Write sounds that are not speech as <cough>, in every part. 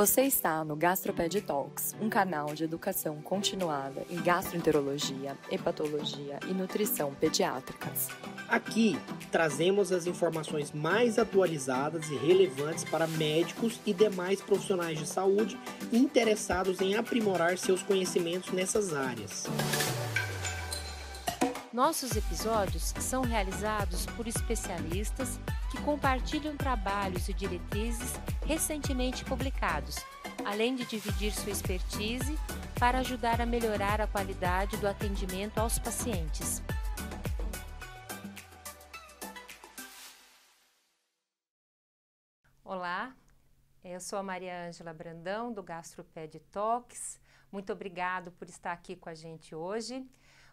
Você está no Gastroped Talks, um canal de educação continuada em gastroenterologia, hepatologia e nutrição pediátricas. Aqui trazemos as informações mais atualizadas e relevantes para médicos e demais profissionais de saúde interessados em aprimorar seus conhecimentos nessas áreas. Nossos episódios são realizados por especialistas que compartilham trabalhos e diretrizes recentemente publicados, além de dividir sua expertise para ajudar a melhorar a qualidade do atendimento aos pacientes. Olá, eu sou a Maria Ângela Brandão do Gastroped Talks. Muito obrigado por estar aqui com a gente hoje.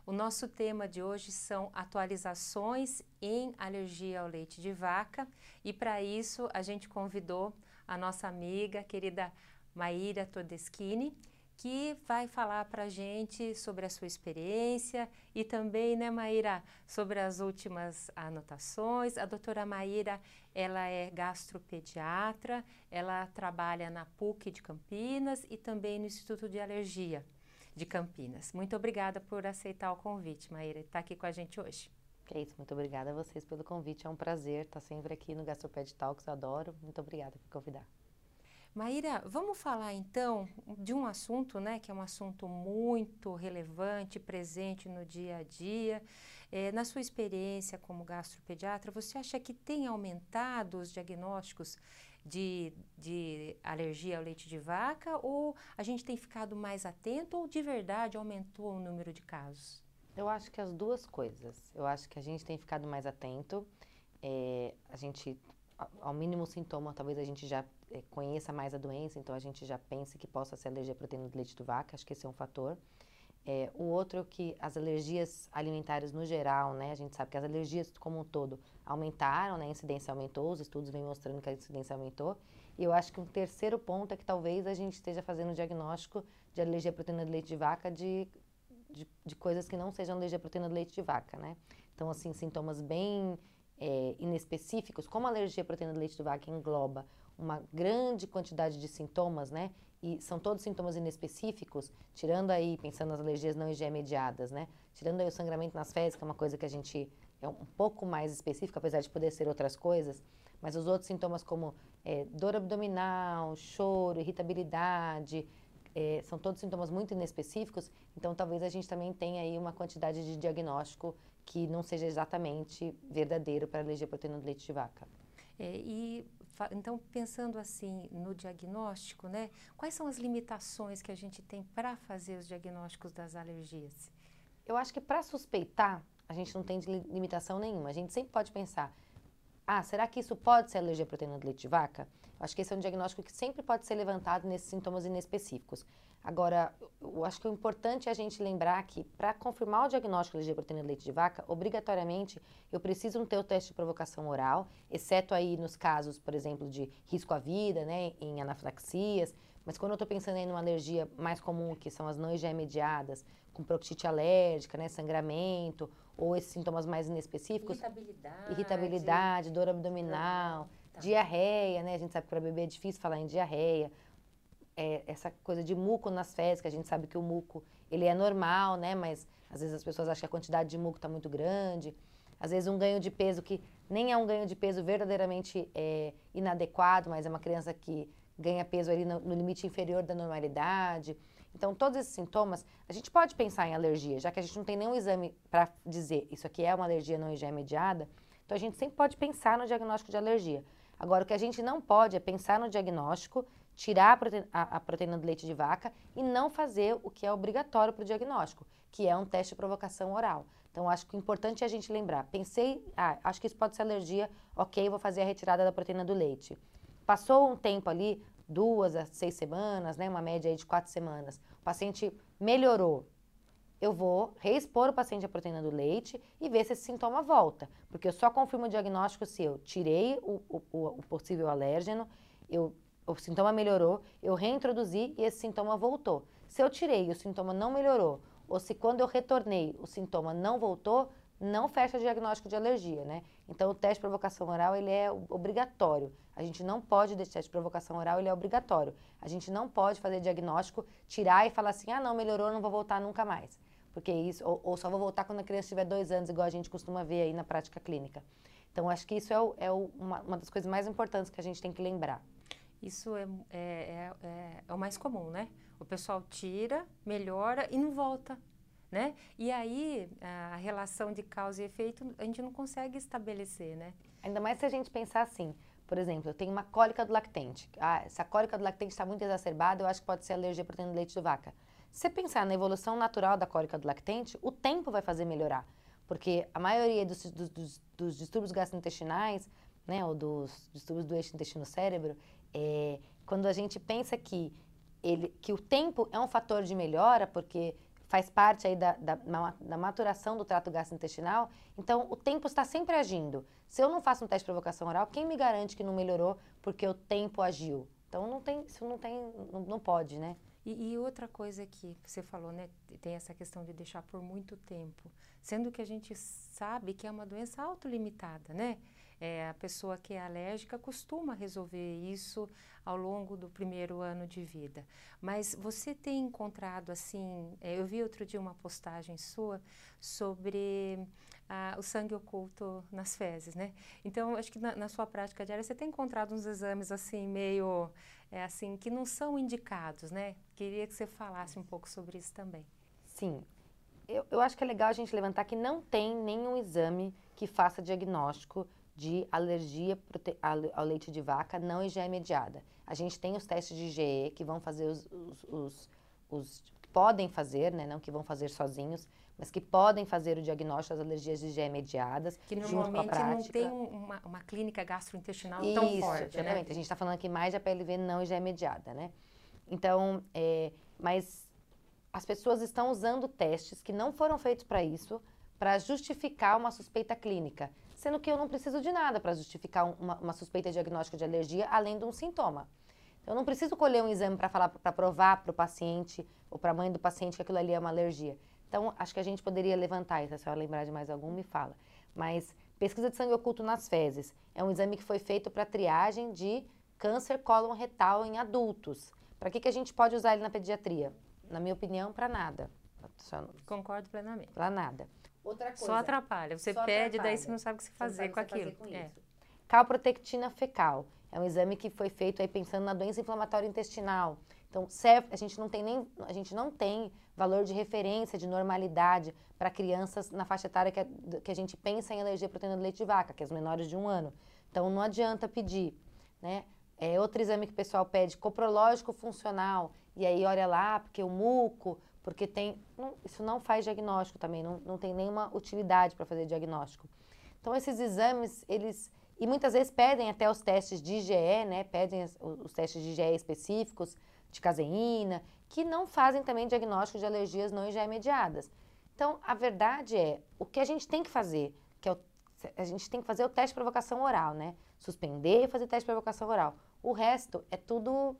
O nosso tema de hoje são atualizações em alergia ao leite de vaca e para isso a gente convidou a nossa amiga querida Maíra Todeschini, que vai falar para a gente sobre a sua experiência e também, né, Maíra, sobre as últimas anotações. A doutora Maíra, ela é gastropediatra, ela trabalha na PUC de Campinas e também no Instituto de Alergia de Campinas. Muito obrigada por aceitar o convite, Maíra, estar aqui com a gente hoje. É isso, muito obrigada a vocês pelo convite. É um prazer estar sempre aqui no Gastroped Talks, adoro. Muito obrigada por convidar. Maíra, vamos falar então de um assunto, né, que é um assunto muito relevante, presente no dia a dia. É, na sua experiência como gastropediatra, você acha que tem aumentado os diagnósticos de, de alergia ao leite de vaca ou a gente tem ficado mais atento ou de verdade aumentou o número de casos? Eu acho que as duas coisas. Eu acho que a gente tem ficado mais atento. É, a gente, ao mínimo sintoma, talvez a gente já é, conheça mais a doença, então a gente já pense que possa ser alergia à proteína do leite de vaca. Acho que esse é um fator. É, o outro é que as alergias alimentares no geral, né? A gente sabe que as alergias como um todo aumentaram, né? A incidência aumentou, os estudos vêm mostrando que a incidência aumentou. E eu acho que um terceiro ponto é que talvez a gente esteja fazendo o diagnóstico de alergia à proteína de leite de vaca de, de, de coisas que não sejam alergia à proteína de leite de vaca, né? Então, assim, sintomas bem é, inespecíficos, como a alergia à proteína de leite de vaca engloba uma grande quantidade de sintomas, né? e são todos sintomas inespecíficos, tirando aí, pensando nas alergias não IgE mediadas, né? Tirando aí o sangramento nas fezes, que é uma coisa que a gente é um pouco mais específica, apesar de poder ser outras coisas, mas os outros sintomas como é, dor abdominal, choro, irritabilidade, é, são todos sintomas muito inespecíficos, então talvez a gente também tenha aí uma quantidade de diagnóstico que não seja exatamente verdadeiro para à proteína do leite de vaca. É, e então, pensando assim no diagnóstico, né, quais são as limitações que a gente tem para fazer os diagnósticos das alergias? Eu acho que para suspeitar, a gente não tem limitação nenhuma. A gente sempre pode pensar, ah, será que isso pode ser alergia à proteína do leite de vaca? Acho que esse é um diagnóstico que sempre pode ser levantado nesses sintomas inespecíficos. Agora, eu acho que o importante é a gente lembrar que, para confirmar o diagnóstico de alergia à proteína do leite de vaca, obrigatoriamente eu preciso ter o teste de provocação oral, exceto aí nos casos, por exemplo, de risco à vida, né, em anafilaxias. Mas quando eu estou pensando em uma alergia mais comum, que são as não IgE mediadas, com proctite alérgica, né, sangramento, ou esses sintomas mais inespecíficos. Irritabilidade. Irritabilidade, dor abdominal, tá. diarreia, né? A gente sabe que para bebê é difícil falar em diarreia é, essa coisa de muco nas fezes, que a gente sabe que o muco ele é normal, né? Mas às vezes as pessoas acham que a quantidade de muco está muito grande. Às vezes um ganho de peso que nem é um ganho de peso verdadeiramente é, inadequado, mas é uma criança que ganha peso ali no, no, limite inferior da normalidade. Então, todos esses sintomas, a gente pode pensar em alergia, já que a gente não tem nenhum exame para dizer isso aqui é uma alergia não IgE mediada, então a gente sempre pode pensar no diagnóstico de alergia. Agora, o que a gente não pode é pensar no diagnóstico tirar a proteína, a, a proteína do leite de vaca e não fazer o que é obrigatório para o diagnóstico, que é um teste de provocação oral. Então, acho que o importante é a gente lembrar. Pensei, ah, acho que isso pode ser alergia, ok, vou fazer a retirada da proteína do leite. Passou um tempo ali, duas a seis semanas, né, uma média aí de quatro semanas, o paciente melhorou. Eu vou reexpor o paciente à proteína do leite e ver se esse sintoma volta. Porque eu só confirmo o diagnóstico se eu tirei o, o, o possível alérgeno, eu o sintoma melhorou, eu reintroduzi e esse sintoma voltou. Se eu tirei e o sintoma não melhorou, ou se quando eu retornei o sintoma não voltou, não fecha diagnóstico de alergia, né? Então, o teste de provocação oral, ele é obrigatório. A gente não pode, desse teste de provocação oral, ele é obrigatório. A gente não pode fazer diagnóstico, tirar e falar assim, ah, não, melhorou, não vou voltar nunca mais. Porque isso, ou, ou só vou voltar quando a criança tiver dois anos, igual a gente costuma ver aí na prática clínica. Então, acho que isso é, o, é o, uma, uma, das coisas mais importantes que a gente tem que lembrar. Isso é, é, é, é, é o mais comum, né? O pessoal tira, melhora e não volta né? E aí a relação de causa e efeito a gente não consegue estabelecer, né? Ainda mais se a gente pensar assim, por exemplo, eu tenho uma cólica do lactente. Ah, essa cólica do lactente está muito exacerbada, eu acho que pode ser alergia à proteína do leite de vaca. Se você pensar na evolução natural da cólica do lactente, o tempo vai fazer melhorar. Porque a maioria dos, dos, dos, distúrbios gastrointestinais, né, ou dos distúrbios do eixo intestino-cérebro, é, quando a gente pensa que, ele, que o tempo é um fator de melhora, porque faz parte aí da, da, da, maturação do trato gastrointestinal. Então, o tempo está sempre agindo. Se eu não faço um teste de provocação oral, quem me garante que não melhorou porque o tempo agiu? Então, não tem, isso não tem, não, não pode, né? E, e, outra coisa que você falou, né? Tem essa questão de deixar por muito tempo, sendo que a gente sabe que é uma doença autolimitada, né? É, a pessoa que é alérgica costuma resolver isso ao longo do primeiro ano de vida. Mas você tem encontrado assim, é, eu vi outro dia uma postagem sua sobre ah, o sangue oculto nas fezes, né? Então, acho que na, na, sua prática diária você tem encontrado uns exames assim meio é, assim que não são indicados, né? Queria que você falasse um pouco sobre isso também. Sim, eu, eu acho que é legal a gente levantar que não tem nenhum exame que faça diagnóstico de alergia ao leite de vaca não IgE mediada. A gente tem os testes de IgE que vão fazer os, os, os, os podem fazer, né, não que vão fazer sozinhos, mas que podem fazer o diagnóstico das alergias de IgE mediadas. Que normalmente não tem uma, uma clínica gastrointestinal Isso, tão forte, né? A gente está falando aqui mais de APLV não IgE mediada, né? Então, é, mas as pessoas estão usando testes que não foram feitos para isso, para justificar uma suspeita clínica sendo que eu não preciso de nada para justificar uma, uma, suspeita diagnóstica de alergia além de um sintoma. Então, eu não preciso colher um exame para falar, para provar para o paciente ou para a mãe do paciente que aquilo ali é uma alergia. Então, acho que a gente poderia levantar isso. Se a senhora lembrar de mais algum, me fala. Mas pesquisa de sangue oculto nas fezes é um exame que foi feito para triagem de câncer cólon retal em adultos. Para que, que a gente pode usar ele na pediatria? Na minha opinião, para nada. Concordo plenamente. Para nada. Outra coisa. Só atrapalha. Você só pede, atrapalha. daí você não sabe o que você fazer com aquilo. Fazer com é. Calprotectina fecal. É um exame que foi feito aí pensando na doença inflamatória intestinal. Então, serve, a gente não tem nem a gente não tem valor de referência, de normalidade para crianças na faixa etária que a, que a gente pensa em alergia à proteína do leite de vaca, que é os menores de um ano. Então, não adianta pedir, né? É outro exame que o pessoal pede, coprológico funcional. E aí olha lá, porque o muco, porque tem, não, isso não faz diagnóstico também, não, não tem nenhuma utilidade para fazer diagnóstico. Então, esses exames, eles, e muitas vezes pedem até os testes de IgE, né, pedem os, os testes de IgE específicos, de caseína, que não fazem também diagnóstico de alergias não IgE mediadas. Então, a verdade é, o que a gente tem que fazer, que é o, a gente tem que fazer o teste de provocação oral, né? Suspender e fazer teste de provocação oral. O resto é tudo,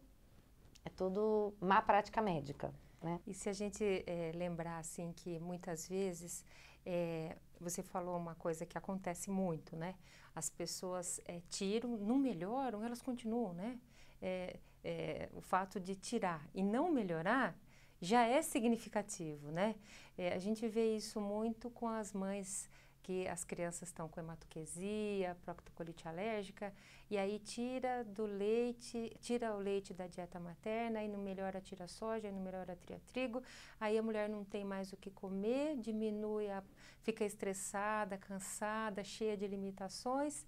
é tudo má prática médica. Né? E se a gente é, lembrar assim que muitas vezes é, você falou uma coisa que acontece muito, né? As pessoas é, tiram, não melhoram, elas continuam, né? o fato de tirar e não melhorar já é significativo, né? a gente vê isso muito com as mães que as crianças estão com hematoquesia, proctocolite alérgica, e aí tira do leite, tira o leite da dieta materna, e não melhora, tira a soja, não melhora, tira trigo, aí a mulher não tem mais o que comer, diminui, a, fica estressada, cansada, cheia de limitações,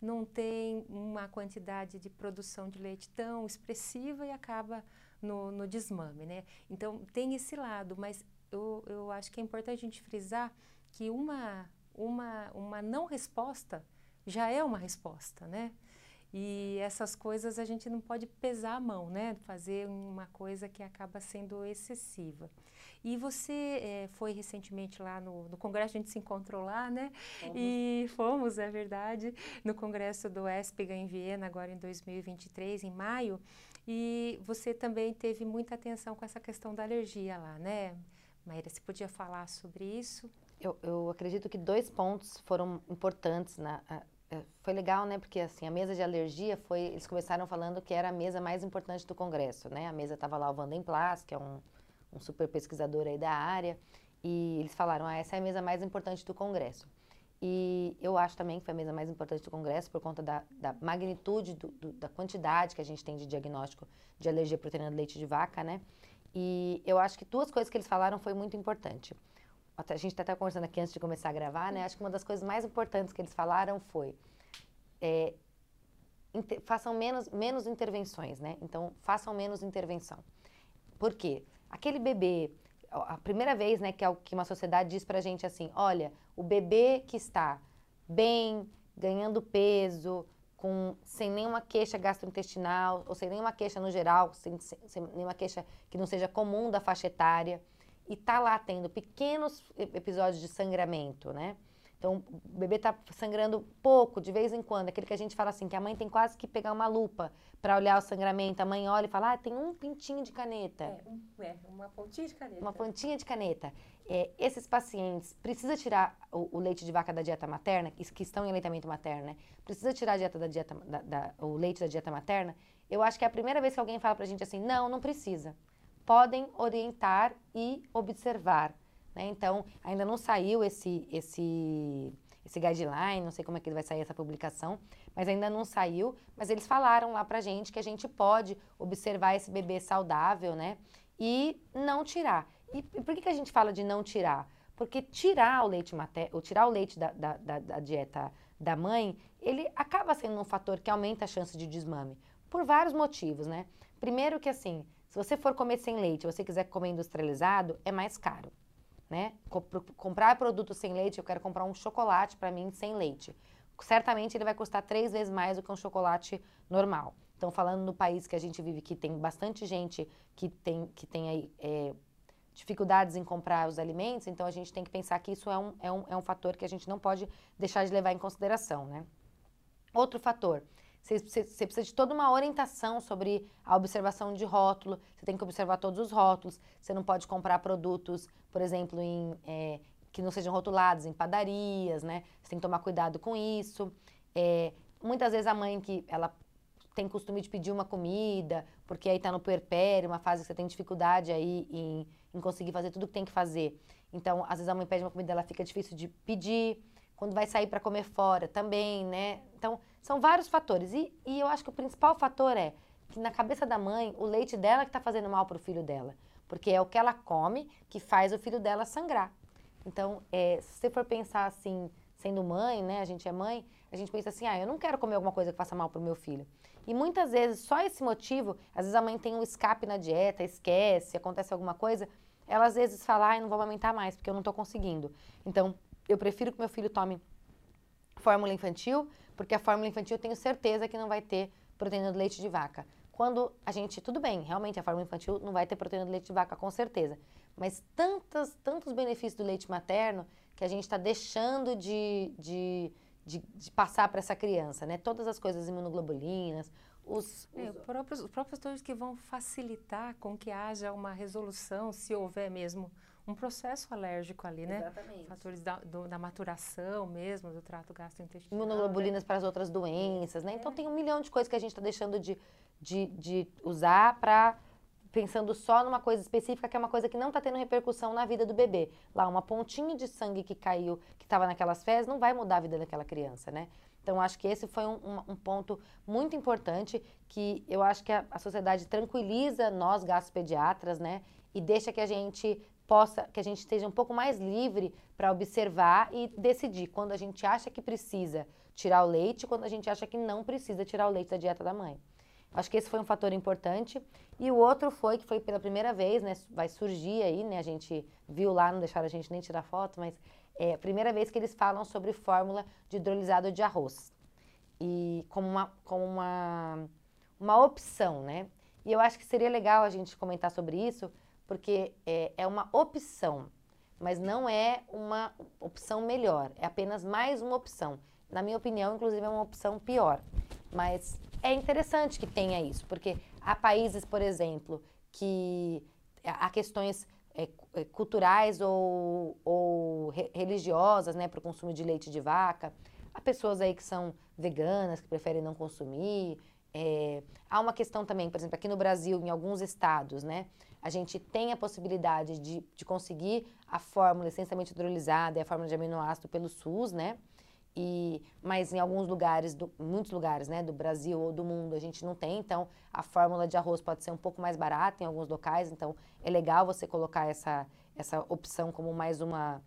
não tem uma quantidade de produção de leite tão expressiva e acaba no, no desmame, né? Então, tem esse lado, mas eu, eu acho que é importante a gente frisar que uma uma, uma não resposta já é uma resposta, né? E essas coisas a gente não pode pesar a mão, né? Fazer uma coisa que acaba sendo excessiva. E você é, foi recentemente lá no, no, congresso, a gente se encontrou lá, né? Fomos. E fomos, é verdade, no congresso do ESPEGA em Viena, agora em 2023, em maio. E você também teve muita atenção com essa questão da alergia lá, né? Maíra, você podia falar sobre isso? Eu, eu acredito que dois pontos foram importantes na, é, foi legal, né? Porque assim, a mesa de alergia foi. Eles começaram falando que era a mesa mais importante do Congresso, né? A mesa estava lá o Vanden Plas, que é um, um super pesquisador aí da área, e eles falaram: ah, essa é a mesa mais importante do Congresso. E eu acho também que foi a mesa mais importante do Congresso por conta da, da magnitude, do, do, da quantidade que a gente tem de diagnóstico de alergia proteína do leite de vaca, né? E eu acho que duas coisas que eles falaram foi muito importante a gente está até conversando aqui antes de começar a gravar, né? Acho que uma das coisas mais importantes que eles falaram foi é, inter, façam menos, menos intervenções, né? Então, façam menos intervenção. Por quê? Aquele bebê, a primeira vez né, que, é que uma sociedade diz pra gente assim, olha, o bebê que está bem, ganhando peso, com, sem nenhuma queixa gastrointestinal, ou sem nenhuma queixa no geral, sem, sem, sem nenhuma queixa que não seja comum da faixa etária, e tá lá tendo pequenos episódios de sangramento, né? Então, o bebê tá sangrando pouco, de vez em quando. Aquele que a gente fala assim, que a mãe tem quase que pegar uma lupa para olhar o sangramento. A mãe olha e fala, ah, tem um pintinho de caneta. É, um, é uma pontinha de caneta. Uma pontinha de caneta. É, esses pacientes, precisa tirar o, o, leite de vaca da dieta materna, que estão em aleitamento materno, né? Precisa tirar a dieta da dieta, da, da, o leite da dieta materna. Eu acho que é a primeira vez que alguém fala pra gente assim, não, não precisa podem orientar e observar. Né? Então, ainda não saiu esse, esse, esse guideline, não sei como é que vai sair essa publicação, mas ainda não saiu. Mas eles falaram lá pra gente que a gente pode observar esse bebê saudável, né? E não tirar. E, por que, que a gente fala de não tirar? Porque tirar o leite materno, ou tirar o leite da, da, da, da dieta da mãe, ele acaba sendo um fator que aumenta a chance de desmame. Por vários motivos, né? Primeiro que assim, se você for comer sem leite, você quiser comer industrializado, é mais caro, né? comprar produto sem leite, eu quero comprar um chocolate para mim sem leite. Certamente ele vai custar três vezes mais do que um chocolate normal. Então, falando no país que a gente vive, que tem bastante gente que tem, que tem aí, é, dificuldades em comprar os alimentos, então a gente tem que pensar que isso é um, é, um, é um fator que a gente não pode deixar de levar em consideração, né? Outro fator, você, precisa de toda uma orientação sobre a observação de rótulo. Você tem que observar todos os rótulos. Você não pode comprar produtos, por exemplo, em, é, que não sejam rotulados em padarias, né? Você tem que tomar cuidado com isso. É, muitas vezes a mãe que ela tem costume de pedir uma comida, porque aí está no puerpério, uma fase que você tem dificuldade aí em, em conseguir fazer tudo o que tem que fazer. Então, às vezes a mãe pede uma comida, ela fica difícil de pedir. Quando vai sair para comer fora também, né? Então, são vários fatores. E, e eu acho que o principal fator é que na cabeça da mãe, o leite dela que está fazendo mal para o filho dela. Porque é o que ela come que faz o filho dela sangrar. Então, é, se você for pensar assim, sendo mãe, né? A gente é mãe, a gente pensa assim, ah, eu não quero comer alguma coisa que faça mal para o meu filho. E muitas vezes, só esse motivo, às vezes a mãe tem um escape na dieta, esquece, acontece alguma coisa, ela às vezes fala, ah, não vou amamentar mais, porque eu não estou conseguindo. Então, eu prefiro que meu filho tome fórmula infantil, porque a fórmula infantil eu tenho certeza que não vai ter proteína do leite de vaca. Quando a gente, tudo bem, realmente a fórmula infantil não vai ter proteína do leite de vaca, com certeza. Mas tantos, tantos benefícios do leite materno que a gente está deixando de, de, de, de passar para essa criança, né? Todas as coisas imunoglobulinas, os, é, os... próprios, os próprios fatores que vão facilitar com que haja uma resolução, se houver mesmo um processo alérgico ali, né? Exatamente. Fatores da, do, da maturação mesmo, do trato gastrointestinal. Imunoglobulinas né? para as outras doenças, né? Então, é. Então tem um milhão de coisas que a gente está deixando de, de, de usar para pensando só numa coisa específica, que é uma coisa que não está tendo repercussão na vida do bebê. Lá, uma pontinha de sangue que caiu, que estava naquelas fezes, não vai mudar a vida daquela criança, né? Então, acho que esse foi um, um, um, ponto muito importante que eu acho que a, a sociedade tranquiliza nós, gastropediatras, né? E deixa que a gente possa, que a gente esteja um pouco mais livre para observar e decidir quando a gente acha que precisa tirar o leite, quando a gente acha que não precisa tirar o leite da dieta da mãe. Acho que esse foi um fator importante. E o outro foi que foi pela primeira vez, né? Vai surgir aí, né? A gente viu lá, não deixaram a gente nem tirar foto, mas é a primeira vez que eles falam sobre fórmula de hidrolisado de arroz. E como uma, como uma, uma opção, né? E eu acho que seria legal a gente comentar sobre isso, porque é, é uma opção, mas não é uma opção melhor, é apenas mais uma opção. Na minha opinião, inclusive, é uma opção pior. Mas é interessante que tenha isso, porque há países, por exemplo, que há questões é, é, culturais ou, ou re, religiosas, né, para o consumo de leite de vaca. Há pessoas aí que são veganas, que preferem não consumir. É, há uma questão também, por exemplo, aqui no Brasil, em alguns estados, né, a gente tem a possibilidade de, de conseguir a fórmula essencialmente hidrolisada e a fórmula de aminoácido pelo SUS, né? E, mas em alguns lugares, do, muitos lugares, né, do Brasil ou do mundo, a gente não tem. Então, a fórmula de arroz pode ser um pouco mais barata em alguns locais. Então, é legal você colocar essa, essa opção como mais uma,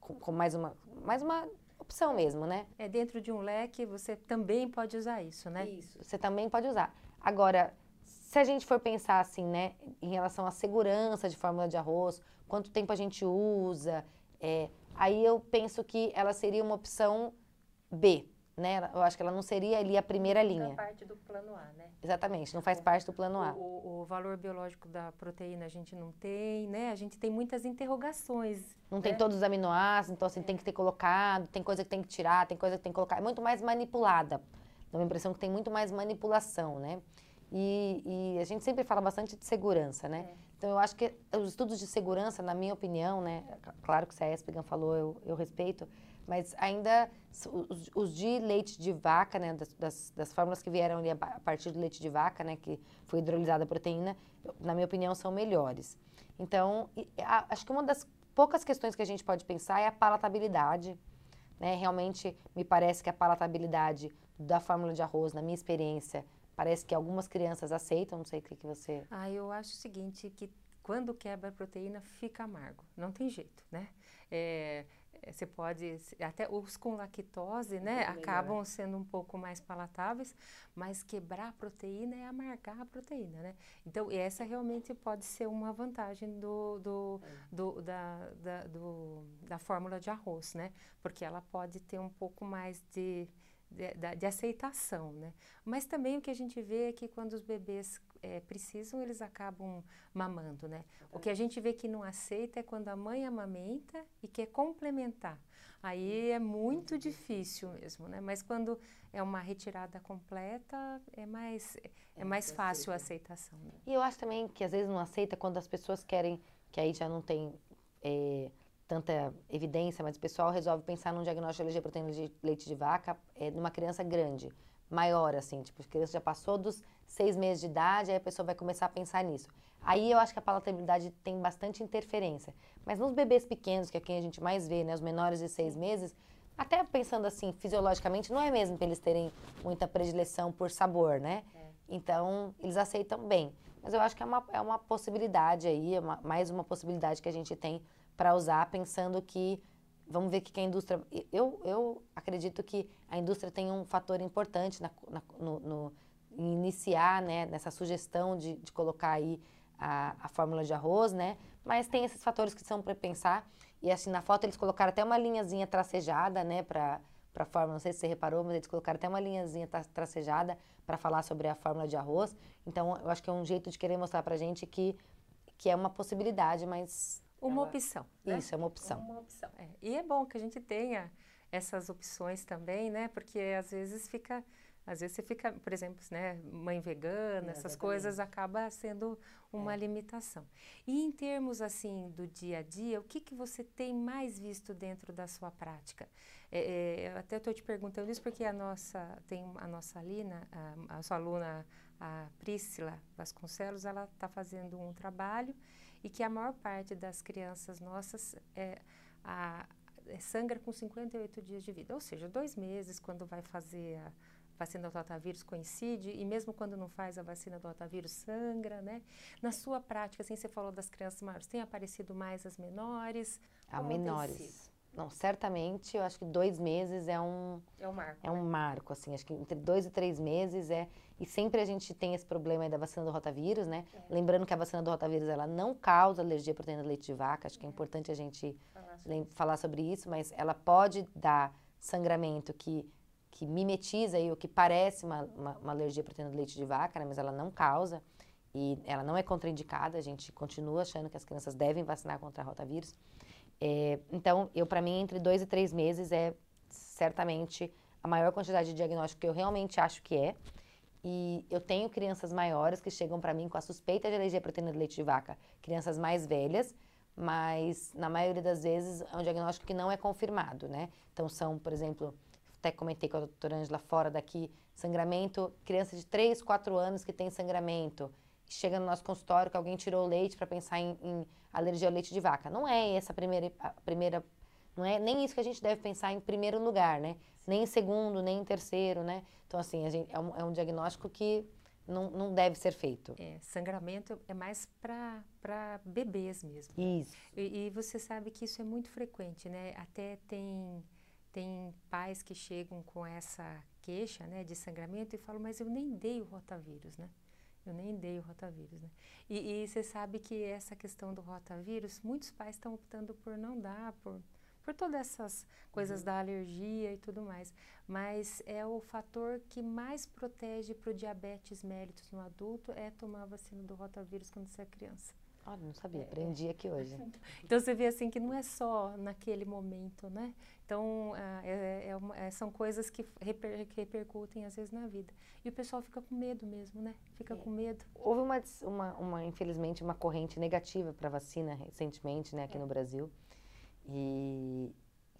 como mais uma, mais uma opção mesmo, né? É dentro de um leque, você também pode usar isso, né? Isso. Você também pode usar. Agora, se a gente for pensar assim, né, em relação à segurança de fórmula de arroz, quanto tempo a gente usa, é, aí eu penso que ela seria uma opção B, né? Eu acho que ela não seria ali a primeira linha. Não parte do plano A, né? Exatamente, não faz parte do plano A. O, o, valor biológico da proteína a gente não tem, né? A gente tem muitas interrogações. Não né? tem todos os aminoácidos, então assim, é. tem que ter colocado, tem coisa que tem que tirar, tem coisa que tem que colocar. É muito mais manipulada. Dá uma impressão que tem muito mais manipulação, né? E, e, a gente sempre fala bastante de segurança, né? É. Então, eu acho que os estudos de segurança, na minha opinião, né? Claro que se a Espigan falou, eu, eu respeito, mas ainda os, os, de leite de vaca, né? Das, das, das, fórmulas que vieram ali a partir do leite de vaca, né? Que foi hidrolisada a proteína, na minha opinião, são melhores. Então, acho que uma das poucas questões que a gente pode pensar é a palatabilidade, né? Realmente, me parece que a palatabilidade da fórmula de arroz, na minha experiência, Parece que algumas crianças aceitam, não sei o que, que você. Ah, eu acho o seguinte, que quando quebra a proteína fica amargo, não tem jeito, né? É, é você pode, até os com lactose, né, acabam sendo um pouco mais palatáveis, mas quebrar a proteína é amargar a proteína, né? Então, essa realmente pode ser uma vantagem do, do, é. do, da, da, do, da fórmula de arroz, né? Porque ela pode ter um pouco mais de de, de, aceitação, né? Mas também o que a gente vê é que quando os bebês é, precisam, eles acabam mamando, né? O que a gente vê que não aceita é quando a mãe amamenta e quer complementar. Aí é muito difícil mesmo, né? Mas quando é uma retirada completa, é mais, é, é mais fácil a aceitação. Né? E eu acho também que às vezes não aceita quando as pessoas querem, que aí já não tem... É, tanta evidência, mas o pessoal resolve pensar num diagnóstico de proteína de leite de vaca é, numa criança grande, maior, assim, tipo, a criança já passou dos seis meses de idade, aí a pessoa vai começar a pensar nisso. Aí eu acho que a palatabilidade tem bastante interferência. Mas nos bebês pequenos, que é quem a gente mais vê, né, os menores de seis meses, até pensando assim, fisiologicamente, não é mesmo para eles terem muita predileção por sabor, né? É. Então, eles aceitam bem. Mas eu acho que é uma, é uma possibilidade aí, é uma, mais uma possibilidade que a gente tem para usar, pensando que vamos ver que, que a indústria. Eu, eu acredito que a indústria tem um fator importante na, na, no, no, iniciar né, nessa sugestão de, de colocar aí a, a, fórmula de arroz, né? Mas tem esses fatores que são para pensar. E assim, na foto eles colocaram até uma linhazinha tracejada, né, para para fórmula, não sei se você reparou, mas eles colocaram até uma linhazinha tracejada para falar sobre a fórmula de arroz. Então, eu acho que é um jeito de querer mostrar para gente que, que é uma possibilidade, mas uma ela, opção. Né? Isso, é uma opção. Uma opção. É. E é bom que a gente tenha essas opções também, né? Porque às vezes fica. Às vezes você fica, por exemplo, né, mãe vegana, é, essas coisas acaba sendo uma é. limitação. E em termos assim do dia a dia, o que, que você tem mais visto dentro da sua prática? É, é, até estou te perguntando isso porque a nossa tem a nossa Alina, a, a sua aluna a Priscila Vasconcelos, ela está fazendo um trabalho e que a maior parte das crianças nossas é, a, é, sangra com 58 dias de vida, ou seja, dois meses quando vai fazer a vacina do rotavírus coincide e mesmo quando não faz a vacina do rotavírus sangra, né? Na sua prática, assim, você falou das crianças maiores, tem aparecido mais as menores? A menores. Não, certamente, eu acho que dois meses é um... É um marco. É um né? marco, assim, acho que entre dois e três meses é... E sempre a gente tem esse problema da vacina do rotavírus, né? É. Lembrando que a vacina do rotavírus, ela não causa alergia à proteína do leite de vaca, acho que é, é importante a gente falar sobre, falar sobre isso, mas ela pode dar sangramento que, que mimetiza aí, o que parece uma, uma, uma alergia à proteína do leite de vaca, né? Mas ela não causa e ela não é contraindicada, a gente continua achando que as crianças devem vacinar contra rotavírus. É, então, eu para mim, entre dois e três meses é certamente a maior quantidade de diagnóstico que eu realmente acho que é. E eu tenho crianças maiores que chegam para mim com a suspeita de alergia à proteína de leite de vaca, crianças mais velhas, mas na maioria das vezes é um diagnóstico que não é confirmado, né? Então são, por exemplo, até comentei com a doutora Angela fora daqui, sangramento, criança de 3, 4 anos que tem sangramento, chega no nosso consultório que alguém tirou o leite para pensar em, em, alergia ao leite de vaca. Não é essa a primeira, a primeira, não é nem isso que a gente deve pensar em primeiro lugar, né? Nem em segundo, nem em terceiro, né? Então, assim, gente, é, um, é um diagnóstico que não, não deve ser feito. É, sangramento é mais para bebês mesmo. Isso. E, e, você sabe que isso é muito frequente, né? Até tem, tem pais que chegam com essa queixa né, de sangramento e falam, mas eu nem dei o rotavírus, né? Eu nem dei o rotavírus, né? E, e você sabe que essa questão do rotavírus, muitos pais estão optando por não dar, por por todas essas coisas uhum. da alergia e tudo mais. Mas é o fator que mais protege para o diabetes mellitus no adulto é tomar a vacina do rotavírus quando você é criança. Olha, não sabia, aprendi aqui hoje. <laughs> Então você vê assim que não é só naquele momento, né? Então ah, é, é uma, é, são coisas que, reper, que, repercutem às vezes na vida. E o pessoal fica com medo mesmo, né? Fica é. com medo. Houve uma, uma, uma, infelizmente, uma corrente negativa para a vacina recentemente, né, aqui no Brasil e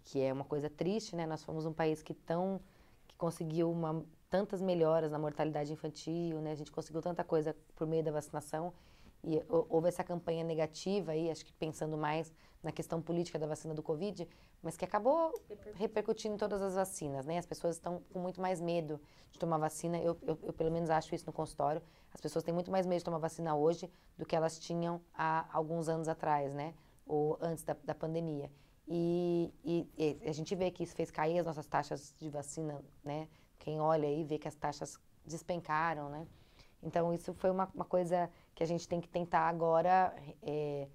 que é uma coisa triste, né? Nós fomos um país que tão que conseguiu uma, tantas melhoras na mortalidade infantil, né? A gente conseguiu tanta coisa por meio da vacinação e houve essa campanha negativa aí, acho que pensando mais na questão política da vacina do Covid, mas que acabou repercutindo em todas as vacinas, né? As pessoas estão com muito mais medo de tomar vacina. Eu, eu, eu, pelo menos acho isso no consultório. As pessoas têm muito mais medo de tomar vacina hoje do que elas tinham há alguns anos atrás, né? ou antes da, da pandemia. E, e, e, a gente vê que isso fez cair as nossas taxas de vacina, né? Quem olha aí vê que as taxas despencaram, né? Então, isso foi uma, uma coisa que a gente tem que tentar agora, é,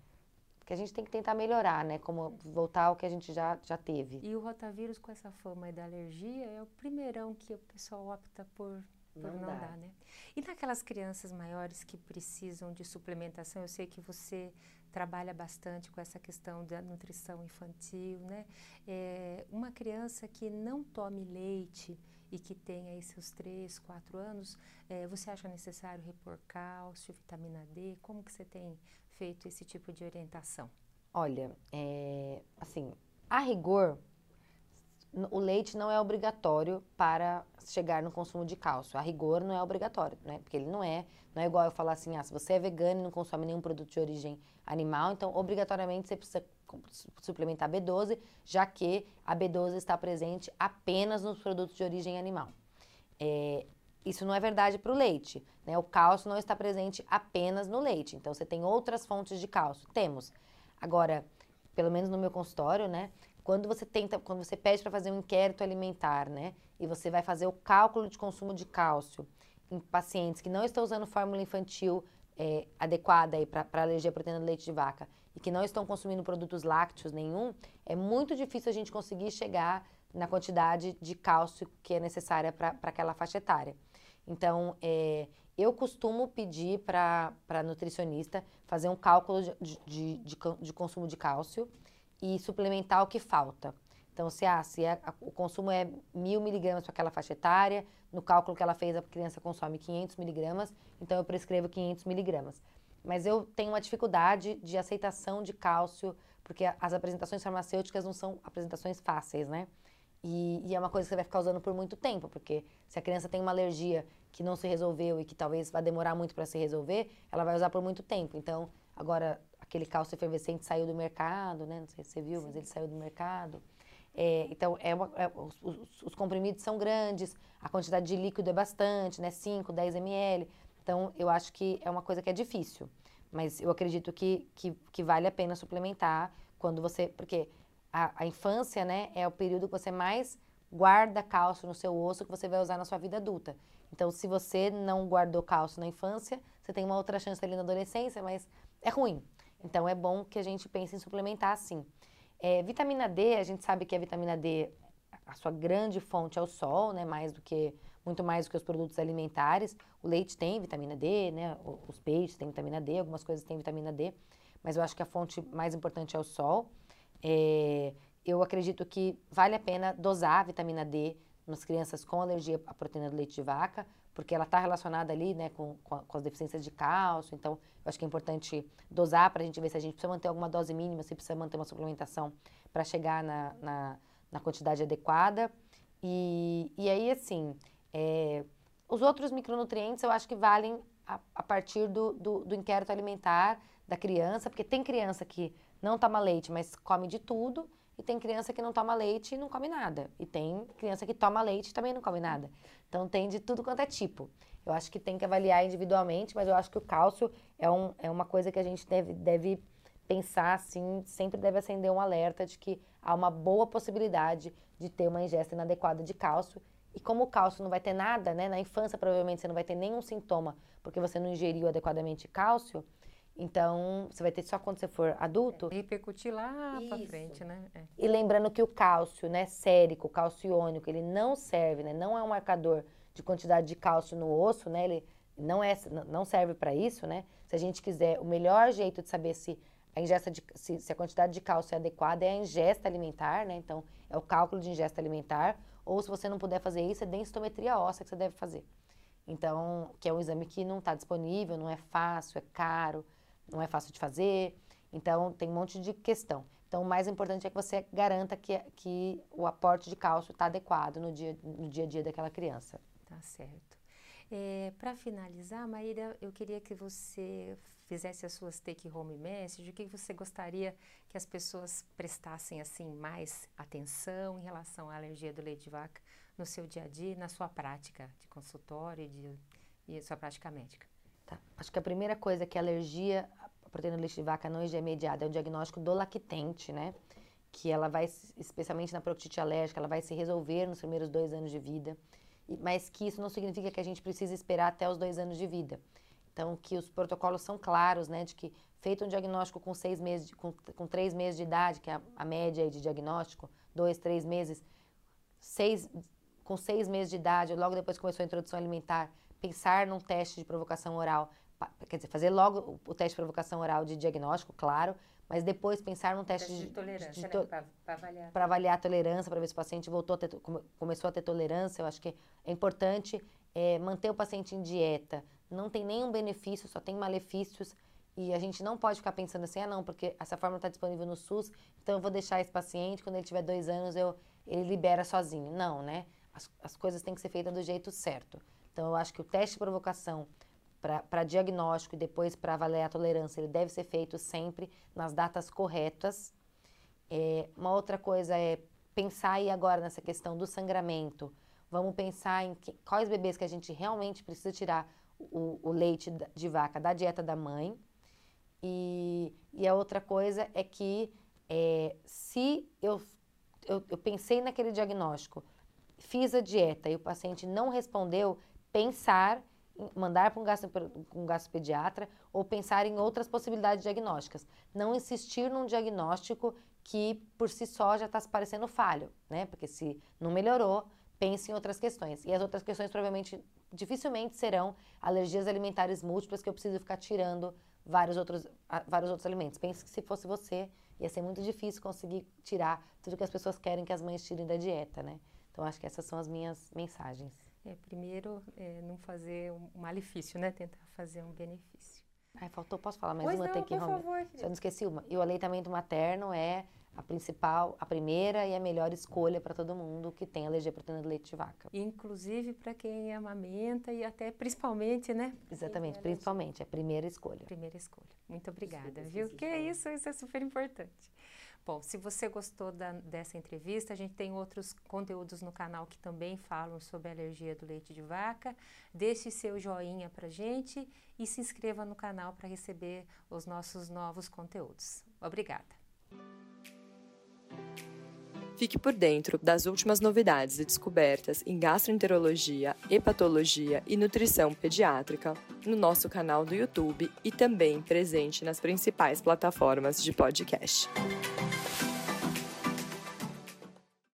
que a gente tem que tentar melhorar, né? Como voltar ao que a gente já, já teve. E o rotavírus, com essa fama da alergia, é o primeirão que o pessoal opta por por não, não dá. né? E naquelas crianças maiores que precisam de suplementação, eu sei que você trabalha bastante com essa questão da nutrição infantil, né? É, uma criança que não tome leite e que tem aí seus 3, 4 anos, é, você acha necessário repor cálcio, vitamina D? Como que você tem feito esse tipo de orientação? Olha, é, assim, a rigor, o leite não é obrigatório para chegar no consumo de cálcio. A rigor não é obrigatório, né? Porque ele não é, não é igual eu falar assim, ah, se você é vegano e não consome nenhum produto de origem animal, então obrigatoriamente você precisa suplementar B12, já que a B12 está presente apenas nos produtos de origem animal. É, isso não é verdade para o leite, né? O cálcio não está presente apenas no leite, então você tem outras fontes de cálcio. Temos. Agora, pelo menos no meu consultório, né? Quando você tenta, quando você pede para fazer um inquérito alimentar, né, e você vai fazer o cálculo de consumo de cálcio em pacientes que não estão usando fórmula infantil é, adequada para alergia à proteína do leite de vaca e que não estão consumindo produtos lácteos nenhum, é muito difícil a gente conseguir chegar na quantidade de cálcio que é necessária para aquela faixa etária. Então, é, eu costumo pedir para a nutricionista fazer um cálculo de, de, de, de consumo de cálcio e suplementar o que falta. Então, se, ah, se é, o consumo é mil miligramas para aquela faixa etária, no cálculo que ela fez, a criança consome 500 miligramas, então eu prescrevo 500 miligramas. Mas eu tenho uma dificuldade de aceitação de cálcio, porque as apresentações farmacêuticas não são apresentações fáceis, né? E, e, é uma coisa que você vai ficar usando por muito tempo, porque se a criança tem uma alergia que não se resolveu e que talvez vá demorar muito para se resolver, ela vai usar por muito tempo. Então, agora, aquele cálcio efervescente saiu do mercado, né? Não sei se você viu, Sim. mas ele saiu do mercado. É, então, é uma, é, os, os, os, comprimidos são grandes, a quantidade de líquido é bastante, né? 5, 10 ml. Então, eu acho que é uma coisa que é difícil. Mas eu acredito que, que, que vale a pena suplementar quando você... Porque a, a infância, né? É o período que você mais guarda cálcio no seu osso que você vai usar na sua vida adulta. Então, se você não guardou cálcio na infância, você tem uma outra chance ali na adolescência, mas é ruim. Então é bom que a gente pense em suplementar assim. É, vitamina D, a gente sabe que a vitamina D, a sua grande fonte é o sol, né? Mais do que muito mais do que os produtos alimentares. O leite tem vitamina D, né? Os peixes têm vitamina D, algumas coisas têm vitamina D, mas eu acho que a fonte mais importante é o sol. É, eu acredito que vale a pena dosar a vitamina D nas crianças com alergia à proteína do leite de vaca, porque ela está relacionada ali, né, com, com, com, as deficiências de cálcio. Então, eu acho que é importante dosar para a gente ver se a gente precisa manter alguma dose mínima, se precisa manter uma suplementação para chegar na, na, na, quantidade adequada. E, e aí, assim, é, os outros micronutrientes eu acho que valem a, a partir do, do, do inquérito alimentar da criança, porque tem criança que não toma leite, mas come de tudo, e tem criança que não toma leite e não come nada. E tem criança que toma leite e também não come nada. Então tem de tudo quanto é tipo. Eu acho que tem que avaliar individualmente, mas eu acho que o cálcio é, um, é uma coisa que a gente deve, deve pensar assim, sempre deve acender um alerta de que há uma boa possibilidade de ter uma ingesta inadequada de cálcio. E como o cálcio não vai ter nada, né? Na infância provavelmente você não vai ter nenhum sintoma porque você não ingeriu adequadamente cálcio, então, você vai ter só quando você for adulto. É, repercutir lá para frente, né? É. E lembrando que o cálcio, né, sérico, cálcio iônico, ele não serve, né, não é um marcador de quantidade de cálcio no osso, né? Ele não é não serve para isso, né? Se a gente quiser, o melhor jeito de saber se a ingesta de, se, se, a quantidade de cálcio é adequada é a ingesta alimentar, né? Então, é o cálculo de ingesta alimentar, ou se você não puder fazer isso, é densitometria óssea que você deve fazer. Então, que é um exame que não está disponível, não é fácil, é caro não é fácil de fazer. Então, tem um monte de questão. Então, o mais importante é que você garanta que, que o aporte de cálcio está adequado no dia, no dia a dia daquela criança. Tá certo. É, Para finalizar, Maíra, eu queria que você fizesse as suas take-home messages. O que você gostaria que as pessoas prestassem assim mais atenção em relação à alergia do leite de vaca no seu dia a dia, na sua prática de consultório e, de, e sua prática médica? Tá. Acho que a primeira coisa é que a alergia à proteína do leite de vaca não é mediada é o diagnóstico do lactente, né? Que ela vai, especialmente na proctite alérgica, ela vai se resolver nos primeiros dois anos de vida, mas que isso não significa que a gente precisa esperar até os dois anos de vida. Então, que os protocolos são claros, né? De que feito um diagnóstico com seis meses, de, com, com três meses de idade, que é a, a média de diagnóstico, dois, três meses, seis, com seis meses de idade, logo depois começou a introdução alimentar, pensar num teste de provocação oral, quer dizer, fazer logo o teste de provocação oral de diagnóstico, claro, mas depois pensar num teste, teste de, de, tolerância, de, de to né? para avaliar. Avaliar a tolerância, para ver se o paciente voltou a ter, começou a ter tolerância. Eu acho que é importante é, manter o paciente em dieta. Não tem nenhum benefício, só tem malefícios. E a gente não pode ficar pensando assim, ah, não, porque essa forma está disponível no SUS, então eu vou deixar esse paciente, quando ele tiver dois anos, eu, ele libera sozinho. Não, né? As, as coisas têm que ser feitas do jeito certo. Então, eu acho que o teste de provocação para diagnóstico e depois para avaliar a tolerância, ele deve ser feito sempre nas datas corretas. É, uma outra coisa é pensar aí agora nessa questão do sangramento. Vamos pensar em que, quais bebês que a gente realmente precisa tirar o, o leite de vaca da dieta da mãe. E, e a outra coisa é que é, se eu, eu, eu pensei naquele diagnóstico, fiz a dieta e o paciente não respondeu, pensar mandar para um, gastro, um gastropediatra ou pensar em outras possibilidades diagnósticas. Não insistir num diagnóstico que por si só já está se parecendo falho, né? Porque se não melhorou, pense em outras questões. E as outras questões provavelmente, dificilmente serão alergias alimentares múltiplas que eu preciso ficar tirando vários outros, vários outros alimentos. Pense que se fosse você, ia ser muito difícil conseguir tirar tudo que as pessoas querem que as mães tirem da dieta, né? Então, acho que essas são as minhas mensagens. É, primeiro, é, não fazer um malefício, né? Tentar fazer um benefício. Ai, faltou, posso falar mais pois uma? Não, Tem que por favor, Só não esqueci uma. E o aleitamento materno é a principal, a primeira e a melhor escolha para todo mundo que tem alergia à proteína do leite de vaca. Inclusive para quem amamenta e até principalmente, né? Exatamente, principalmente, é a primeira escolha. Primeira escolha. Muito obrigada, viu? Que é isso, isso é super importante. Bom, se você gostou da, dessa entrevista, a gente tem outros conteúdos no canal que também falam sobre a alergia do leite de vaca. Deixe seu joinha pra gente e se inscreva no canal para receber os nossos novos conteúdos. Obrigada! Fique por dentro das últimas novidades e descobertas em gastroenterologia, hepatologia e nutrição pediátrica no nosso canal do YouTube e também presente nas principais plataformas de podcast.